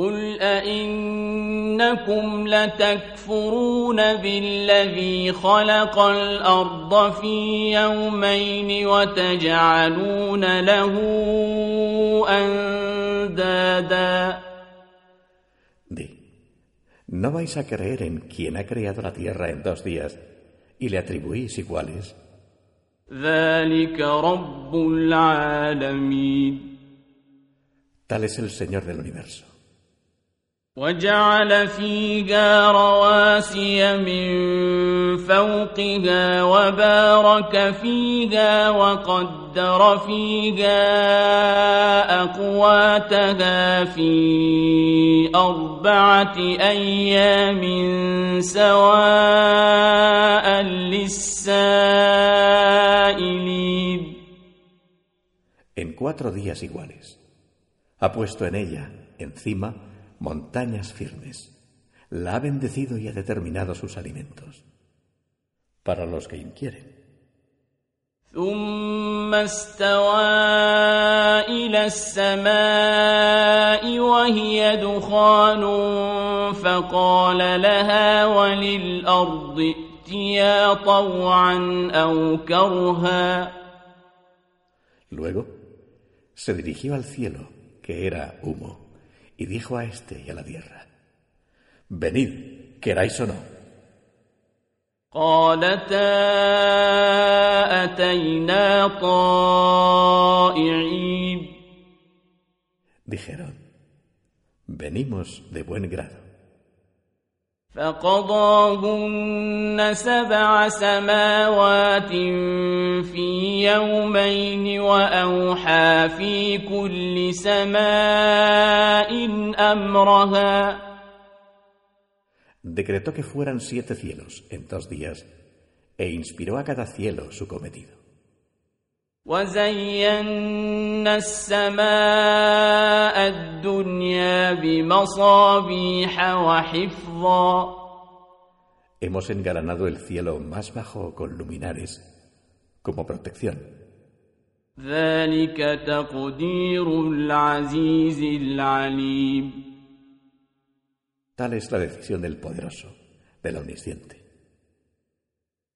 قل أئنكم لتكفرون بالذي خلق الأرض في يومين وتجعلون له أندادا Di, ¿no vais a creer en quien ha creado la tierra en dos días y le atribuís iguales? ذلك رب العالمين Tal es el Señor del universo. وجعل فيها رواسي من فوقها وبارك فيها وقدر فيها أقواتها في أربعة أيام سواء للسائلين En cuatro días iguales. Ha puesto en ella, encima, montañas firmes. La ha bendecido y ha determinado sus alimentos. Para los que inquieren. ثم استوى إلى السماء وهي دخان فقال لها وللأرض ائتيا طوعا أو كرها Luego se dirigió al cielo, que era humo, y dijo a éste y a la tierra, Venid, queráis o no. قالتا أتينا طائعين Dijeron, Venimos de buen grado. فقضاهن سبع سماوات في يومين وأوحى في كل سماء أمرها Decretó que fueran siete cielos en dos días, e inspiró a cada cielo su cometido. وزينا السماء الدنيا بمصابيح وحفظا Hemos engalanado el cielo más bajo con luminares, como protección. ذلك تقدير العزيز العليم Tal es la decisión del poderoso, del omnisciente.